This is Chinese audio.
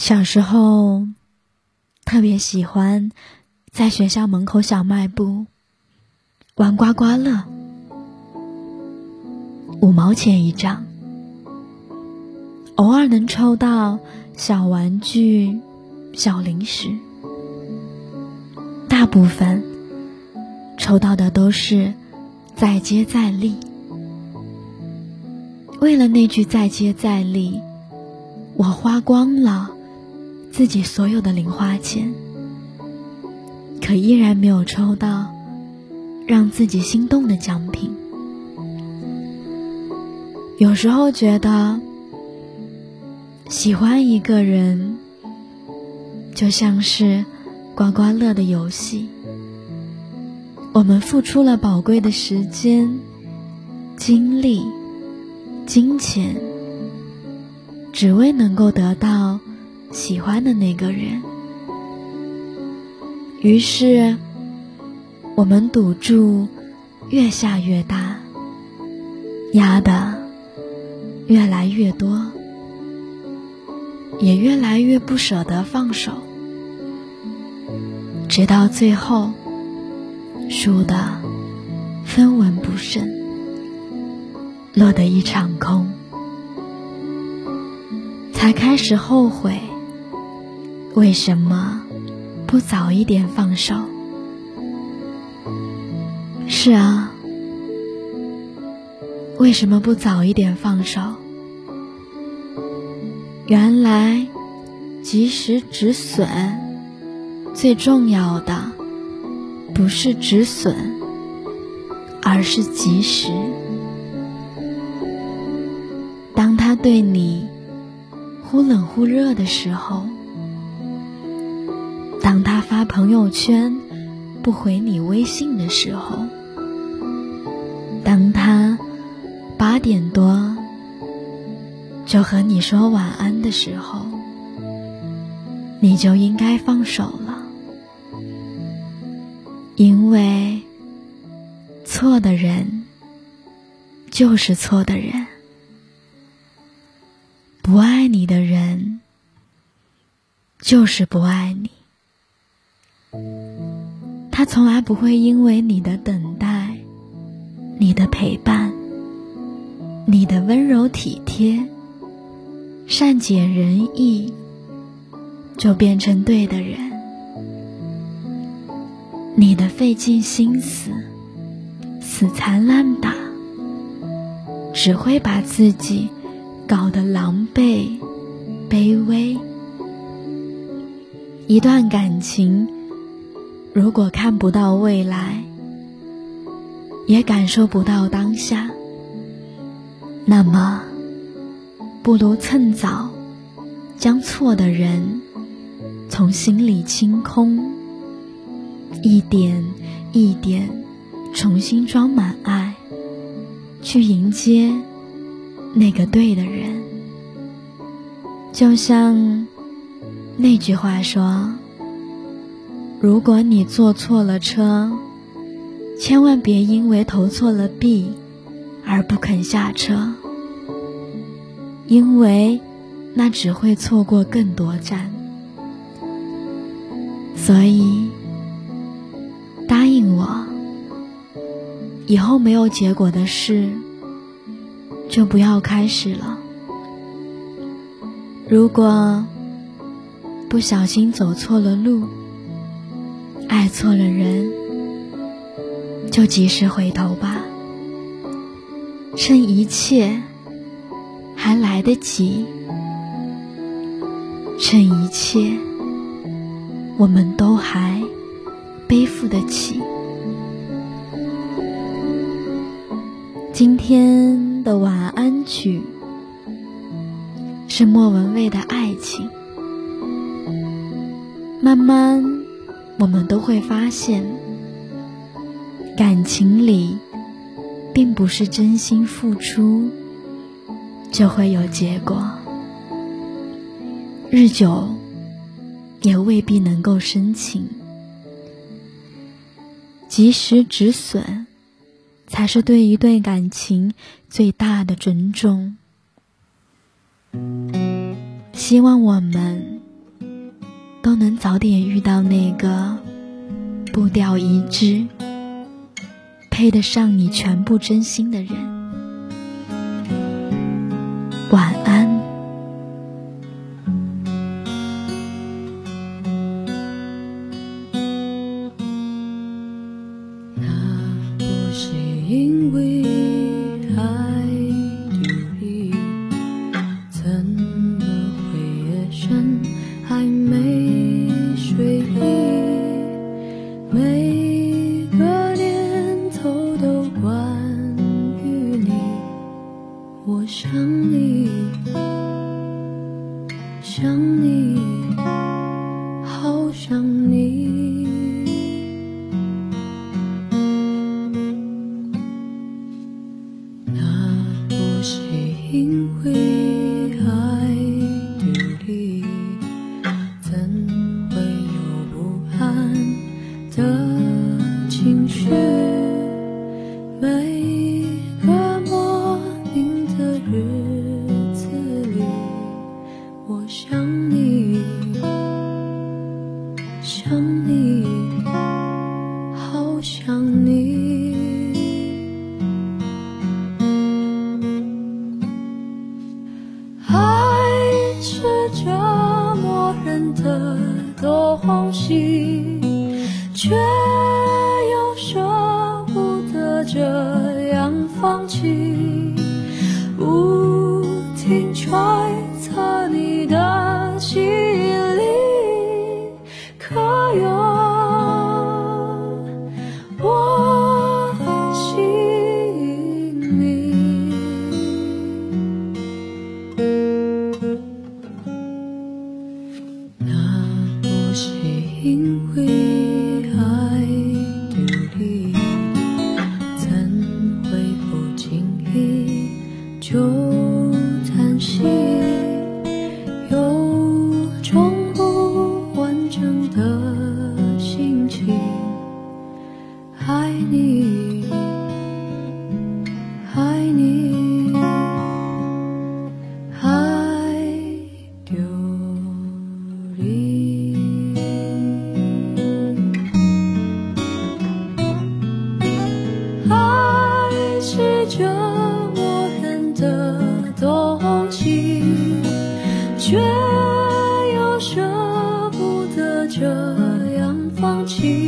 小时候，特别喜欢在学校门口小卖部玩刮刮乐，五毛钱一张，偶尔能抽到小玩具、小零食，大部分抽到的都是再接再厉。为了那句再接再厉，我花光了。自己所有的零花钱，可依然没有抽到让自己心动的奖品。有时候觉得，喜欢一个人，就像是刮刮乐的游戏。我们付出了宝贵的时间、精力、金钱，只为能够得到。喜欢的那个人，于是我们赌注越下越大，压的越来越多，也越来越不舍得放手，直到最后输的分文不剩，落得一场空，才开始后悔。为什么不早一点放手？是啊，为什么不早一点放手？原来及时止损，最重要的不是止损，而是及时。当他对你忽冷忽热的时候。当他发朋友圈不回你微信的时候，当他八点多就和你说晚安的时候，你就应该放手了，因为错的人就是错的人，不爱你的人就是不爱你。他从来不会因为你的等待、你的陪伴、你的温柔体贴、善解人意，就变成对的人。你的费尽心思、死缠烂打，只会把自己搞得狼狈、卑微。一段感情。如果看不到未来，也感受不到当下，那么不如趁早将错的人从心里清空，一点一点重新装满爱，去迎接那个对的人。就像那句话说。如果你坐错了车，千万别因为投错了币而不肯下车，因为那只会错过更多站。所以，答应我，以后没有结果的事就不要开始了。如果不小心走错了路，爱错了人，就及时回头吧，趁一切还来得及，趁一切我们都还背负得起。今天的晚安曲是莫文蔚的《爱情》，慢慢。我们都会发现，感情里并不是真心付出就会有结果，日久也未必能够深情。及时止损，才是对一段感情最大的尊重。希望我们都能早点遇到那个步调一致、配得上你全部真心的人。晚安去每个莫名的日子里我想你想你好想你。放弃。里。爱是折磨人的东西，却又舍不得这样放弃。